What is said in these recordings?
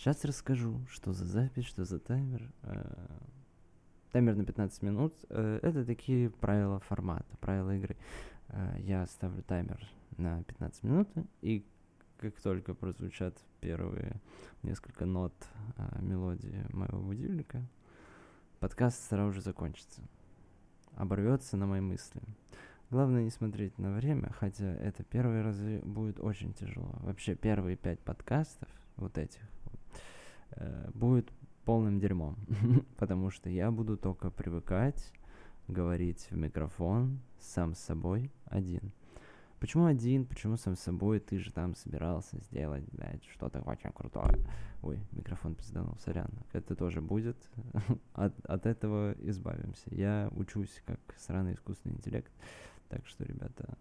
Сейчас расскажу, что за запись, что за таймер. А, таймер на 15 минут. А, это такие правила формата, правила игры. А, я ставлю таймер на 15 минут, и как только прозвучат первые несколько нот мелодии моего будильника, подкаст сразу же закончится. Оборвется на мои мысли. Главное не смотреть на время, хотя это первые разы будет очень тяжело. Вообще первые пять подкастов, вот этих, э, будет полным дерьмом, потому что я буду только привыкать говорить в микрофон сам с собой один. Почему один? Почему сам с собой? Ты же там собирался сделать, блядь, что-то очень крутое. Ой, микрофон пизданул, сорян. Это тоже будет. от, от этого избавимся. Я учусь как сраный искусственный интеллект. Так что, ребята,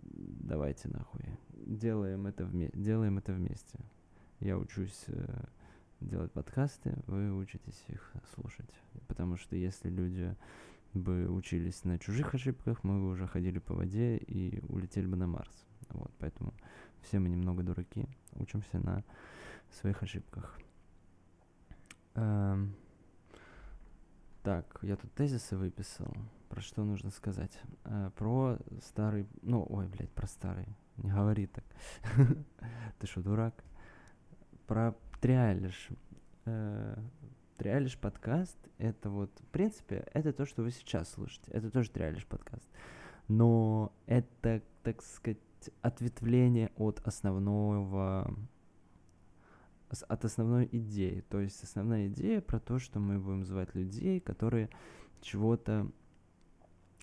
давайте нахуй. Делаем это, вме- делаем это вместе. Я учусь э, делать подкасты, вы учитесь их слушать. Потому что если люди бы учились на чужих ошибках, мы бы уже ходили по воде и улетели бы на Марс. Вот, поэтому все мы немного дураки, учимся на своих ошибках. Эм, так, я тут тезисы выписал про что нужно сказать? А, про старый, ну, ой, блядь, про старый, не говори так. Ты что, дурак? Про Триалиш. Э, Триалиш подкаст, это вот, в принципе, это то, что вы сейчас слушаете. Это тоже Триалиш подкаст. Но это, так сказать, ответвление от основного от основной идеи. То есть основная идея про то, что мы будем звать людей, которые чего-то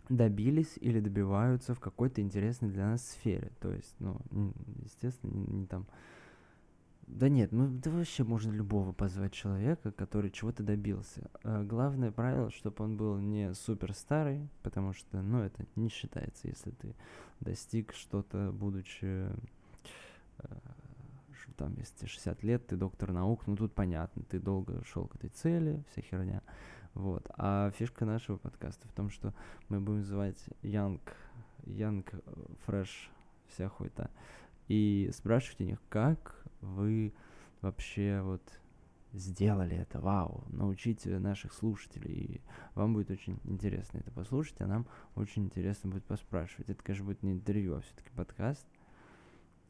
добились или добиваются в какой-то интересной для нас сфере. То есть, ну, естественно, не, не там... Да нет, ну да вообще можно любого позвать человека, который чего-то добился. А главное правило, чтобы он был не супер старый, потому что, ну, это не считается, если ты достиг что-то, будучи э, там, если тебе 60 лет, ты доктор наук, ну тут понятно, ты долго шел к этой цели, вся херня. Вот. А фишка нашего подкаста в том, что мы будем звать Young, Young Fresh, вся хуйта. И спрашивать у них, как вы вообще вот сделали это, вау, научите наших слушателей. И вам будет очень интересно это послушать, а нам очень интересно будет поспрашивать. Это, конечно, будет не интервью, а все-таки подкаст.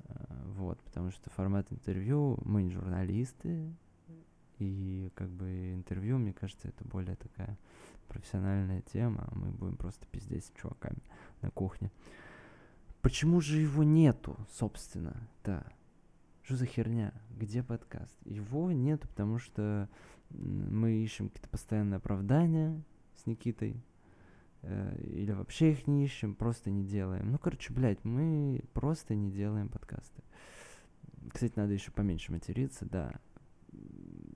А, вот, потому что формат интервью, мы не журналисты, и как бы интервью, мне кажется, это более такая профессиональная тема. Мы будем просто пиздеть с чуваками на кухне. Почему же его нету, собственно? Да. Что за херня? Где подкаст? Его нету, потому что мы ищем какие-то постоянные оправдания с Никитой. Э, или вообще их не ищем, просто не делаем. Ну, короче, блядь, мы просто не делаем подкасты. Кстати, надо еще поменьше материться, да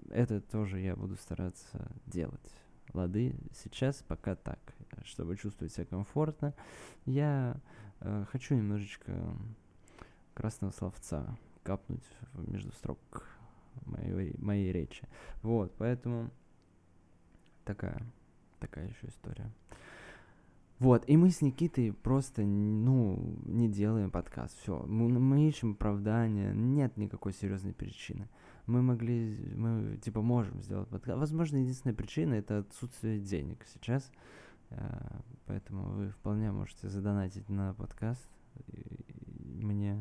это тоже я буду стараться делать. Лады, сейчас пока так, чтобы чувствовать себя комфортно. Я э, хочу немножечко красного словца капнуть между строк моей, моей речи. Вот, поэтому такая, такая еще история. Вот, и мы с Никитой просто, ну, не делаем подкаст, все. Мы, мы ищем оправдания, нет никакой серьезной причины. Мы могли, мы, типа, можем сделать подкаст. Возможно, единственная причина — это отсутствие денег сейчас. Э, поэтому вы вполне можете задонатить на подкаст. Мне,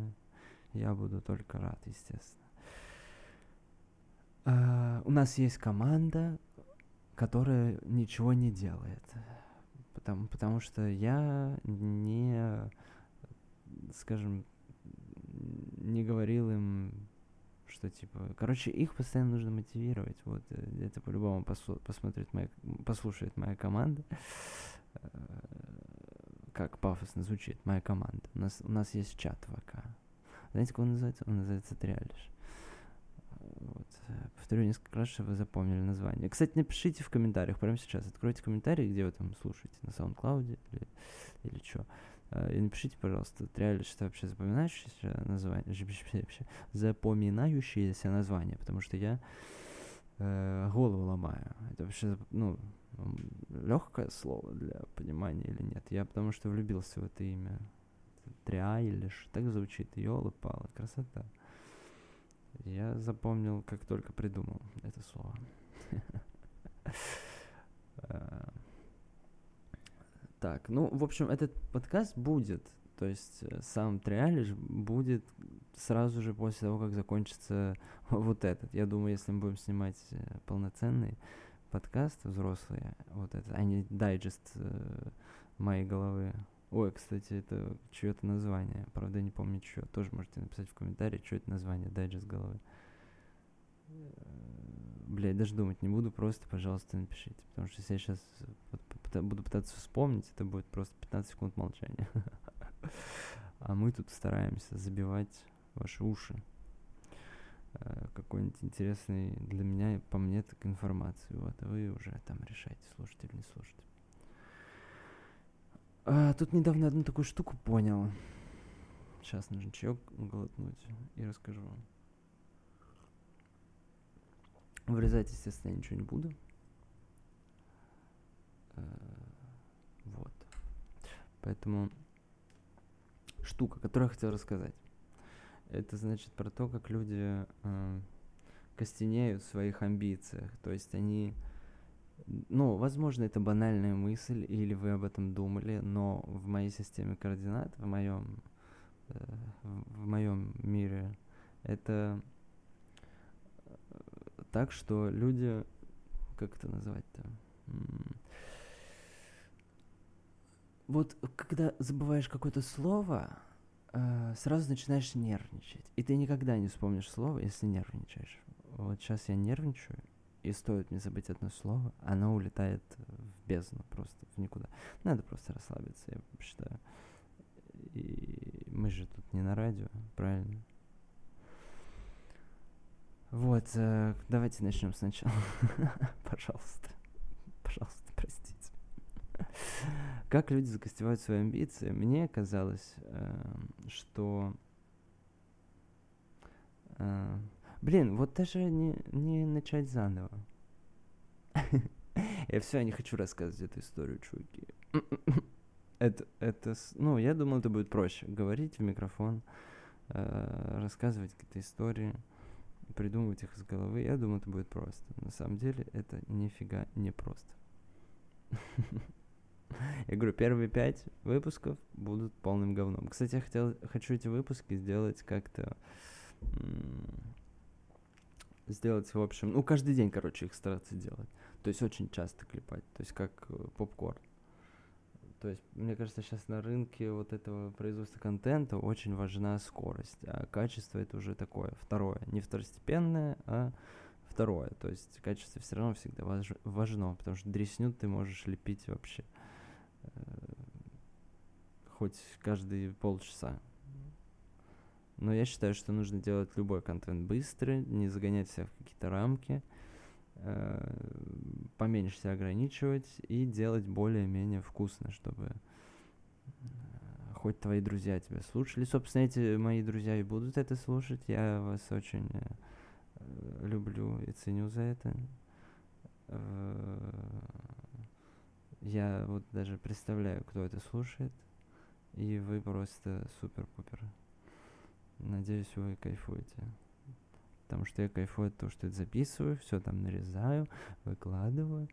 я буду только рад, естественно. Uh, у нас есть команда, которая ничего не делает потому, потому что я не, скажем, не говорил им, что типа, короче, их постоянно нужно мотивировать, вот, э, это по-любому посмотрит моя, послушает моя команда, э, как пафосно звучит, моя команда, у нас, у нас есть чат ВК, знаете, как он называется? Он называется Триалиш. Вот. Повторю несколько раз, чтобы вы запомнили название. Кстати, напишите в комментариях прямо сейчас. Откройте комментарии, где вы там слушаете, на SoundCloud или, или что. А, и напишите, пожалуйста, реально что вообще запоминающееся название, запоминающееся название, потому что я э, голову ломаю. Это вообще, ну, легкое слово для понимания или нет. Я потому что влюбился в это имя. Триайлиш. Так звучит. Ёлы палы красота. Я запомнил, как только придумал это слово. Э, так, ну, в общем, этот подкаст будет, то есть э, сам Триалиш будет сразу же после того, как закончится вот этот. Я думаю, если мы будем снимать э, полноценный подкаст взрослый, вот это, а не дайджест моей головы. Ой, кстати, это чье-то название. Правда, не помню, что. Тоже можете написать в комментарии, что это название, дайджест головы. Блядь, даже думать не буду, просто, пожалуйста, напишите. Потому что если я сейчас буду пытаться вспомнить, это будет просто 15 секунд молчания. А мы тут стараемся забивать ваши уши э, какой-нибудь интересный для меня, по мне, так информации. Вот, а вы уже там решайте, слушать или не слушать. А, тут недавно одну такую штуку понял. Сейчас нужно чаек глотнуть и расскажу вам. Вырезать, естественно, я ничего не буду. Э, вот. Поэтому штука, которую я хотел рассказать. Это значит про то, как люди э, костенеют в своих амбициях. То есть они... Ну, возможно, это банальная мысль, или вы об этом думали, но в моей системе координат, в моем, э, в моем мире, это так, что люди, как это назвать-то? Вот когда забываешь какое-то слово, э, сразу начинаешь нервничать. И ты никогда не вспомнишь слово, если нервничаешь. Вот сейчас я нервничаю, и стоит мне забыть одно слово, оно улетает в бездну просто, в никуда. Надо просто расслабиться, я считаю. И мы же тут не на радио, правильно? Вот, э, давайте начнем сначала. Пожалуйста. Пожалуйста, простите. Как люди закостевают свои амбиции? Мне казалось, э, что... Э, блин, вот даже не, не начать заново. Я все, я не хочу рассказывать эту историю, чуваки. это, это, ну, я думал, это будет проще. Говорить в микрофон, э, рассказывать какие-то истории придумывать их из головы. Я думаю, это будет просто. На самом деле это нифига не просто. Я говорю, первые пять выпусков будут полным говном. Кстати, я хотел, хочу эти выпуски сделать как-то... Сделать, в общем, ну, каждый день, короче, их стараться делать. То есть очень часто клепать. То есть как э, попкорн. То есть, мне кажется, сейчас на рынке вот этого производства контента очень важна скорость, а качество это уже такое второе, не второстепенное, а второе. То есть качество все равно всегда важ, важно, потому что дресню ты можешь лепить вообще э, хоть каждые полчаса. Но я считаю, что нужно делать любой контент быстро, не загонять себя в какие-то рамки. Э, поменьше себя ограничивать и делать более-менее вкусно, чтобы э, хоть твои друзья тебя слушали. Собственно, эти мои друзья и будут это слушать. Я вас очень э, люблю и ценю за это. Я вот даже представляю, кто это слушает. И вы просто супер-пупер. Надеюсь, вы кайфуете потому что я кайфую от того, что это записываю, все там нарезаю, выкладываю,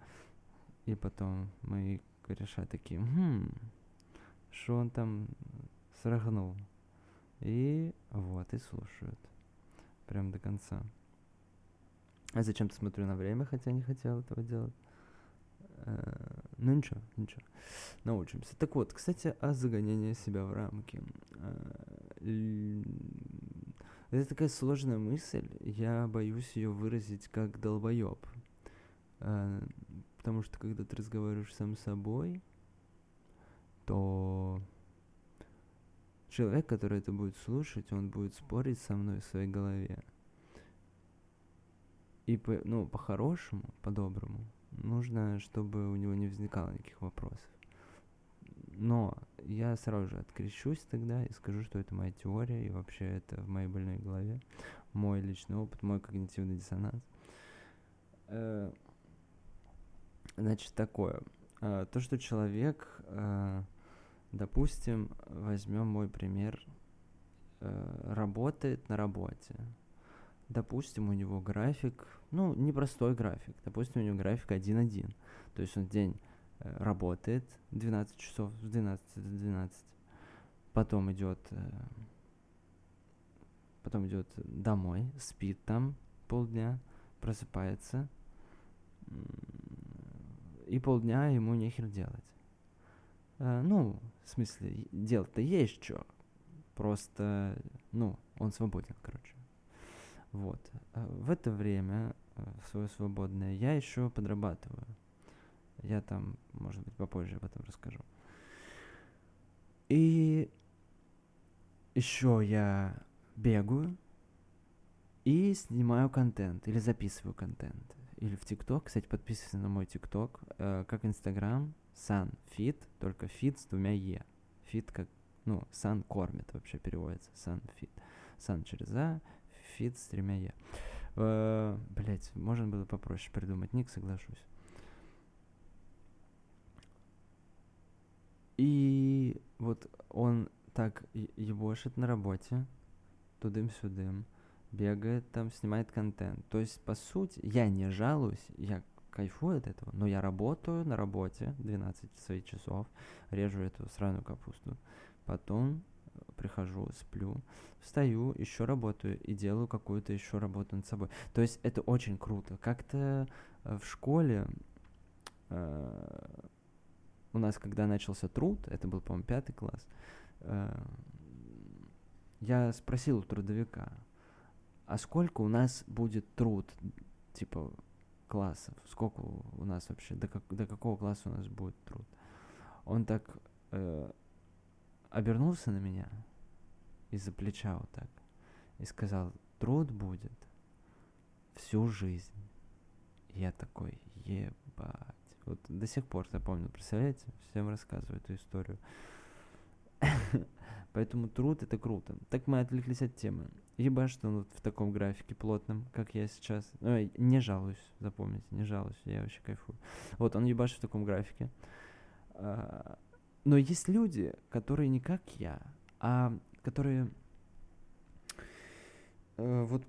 и потом мои кореша такие, хм, что он там срагнул. И вот, и слушают. Прям до конца. А зачем-то смотрю на время, хотя не хотел этого делать. Э, ну ничего, ничего. Научимся. Так вот, кстати, о загонении себя в рамки. Это такая сложная мысль, я боюсь ее выразить как долбоеб. А, потому что когда ты разговариваешь сам с собой, то человек, который это будет слушать, он будет спорить со мной в своей голове. И по, ну, по-хорошему, по-доброму, нужно, чтобы у него не возникало никаких вопросов. Но я сразу же открещусь тогда и скажу, что это моя теория, и вообще это в моей больной голове, мой личный опыт, мой когнитивный диссонанс. Э, значит, такое. Э, то, что человек э, допустим, возьмем мой пример, работает на работе. Допустим, у него график, ну, непростой график, допустим, у него график 1-1. То есть он день работает 12 часов с 12 до 12, потом идет э, потом идет домой, спит там полдня, просыпается, и полдня ему нехер делать. А, ну, в смысле, делать-то есть что. Просто, ну, он свободен, короче. Вот. В это время, э, в свое свободное, я еще подрабатываю. Я там, может быть, попозже об этом расскажу. И еще я бегаю и снимаю контент или записываю контент. Или в ТикТок, кстати, подписывайтесь на мой ТикТок, э, как Инстаграм, Sun Fit, только Fit с двумя Е. Fit как, ну, Sun кормит вообще переводится, Sun Fit. Sun через А, Fit с тремя Е. Э, Блять, можно было попроще придумать ник, соглашусь. И вот он так ебошит на работе, тудым-сюдым, бегает там, снимает контент. То есть, по сути, я не жалуюсь, я кайфую от этого, но я работаю на работе 12 своих часов, режу эту сраную капусту, потом э, прихожу, сплю, встаю, еще работаю и делаю какую-то еще работу над собой. То есть это очень круто. Как-то э, в школе э, у нас, когда начался труд, это был, по-моему, пятый класс, э, я спросил у трудовика, а сколько у нас будет труд, типа, классов? Сколько у нас вообще, до, как, до какого класса у нас будет труд? Он так э, обернулся на меня из-за плеча вот так и сказал, труд будет всю жизнь. Я такой, ебать. Вот до сих пор запомнил, представляете? Всем рассказываю эту историю. Поэтому труд это круто. Так мы отвлеклись от темы. Ебать, что он вот в таком графике плотном, как я сейчас. Ну, не жалуюсь, запомните, не жалуюсь, я вообще кайфую. Вот, он ебашит в таком графике. А, но есть люди, которые не как я, а которые э, вот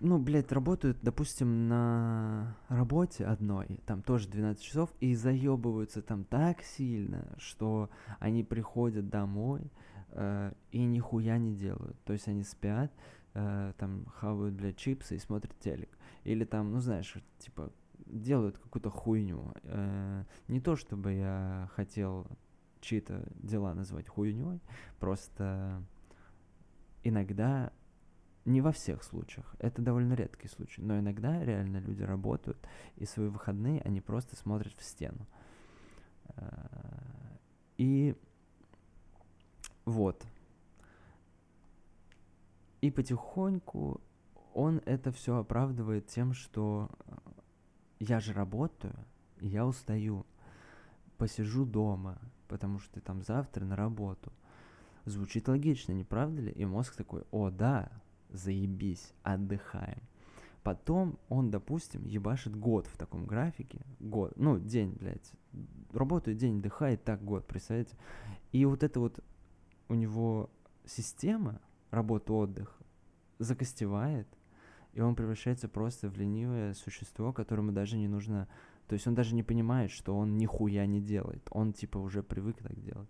ну, блядь, работают, допустим, на работе одной, там тоже 12 часов, и заебываются там так сильно, что они приходят домой э, и нихуя не делают. То есть они спят, э, там хавают, блядь, чипсы и смотрят телек. Или там, ну, знаешь, типа, делают какую-то хуйню. Э, не то, чтобы я хотел чьи-то дела называть хуйней, просто иногда не во всех случаях, это довольно редкий случай, но иногда реально люди работают, и свои выходные они просто смотрят в стену. Э, и вот. И потихоньку он это все оправдывает тем, что э, я же работаю, я устаю, посижу дома, потому что там завтра на работу. Звучит логично, не правда ли? И мозг такой, о, да, заебись, отдыхаем. Потом он, допустим, ебашит год в таком графике, год, ну, день, блядь, работает день, отдыхает, так год, представляете? И вот это вот у него система работа-отдых закостевает, и он превращается просто в ленивое существо, которому даже не нужно... То есть он даже не понимает, что он нихуя не делает. Он типа уже привык так делать.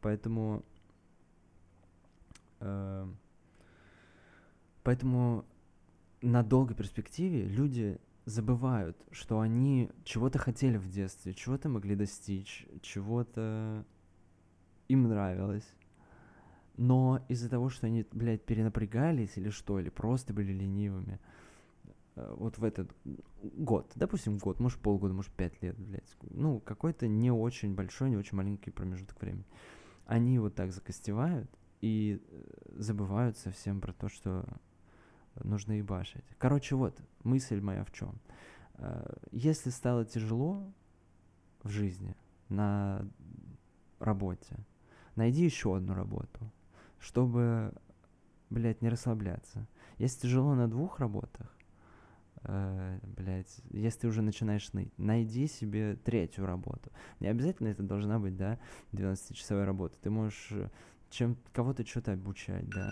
Поэтому... Э, Поэтому на долгой перспективе люди забывают, что они чего-то хотели в детстве, чего-то могли достичь, чего-то им нравилось. Но из-за того, что они, блядь, перенапрягались или что, или просто были ленивыми, э, вот в этот год, допустим, год, может полгода, может пять лет, блядь, ну, какой-то не очень большой, не очень маленький промежуток времени, они вот так закостевают и э, забывают совсем про то, что нужно ебашить. Короче, вот, мысль моя в чем. Э, если стало тяжело в жизни, на работе, найди еще одну работу, чтобы, блядь, не расслабляться. Если тяжело на двух работах, э, блядь, если ты уже начинаешь ныть, найди себе третью работу. Не обязательно это должна быть, да, 12-часовая работа. Ты можешь э, чем кого-то что-то обучать, да,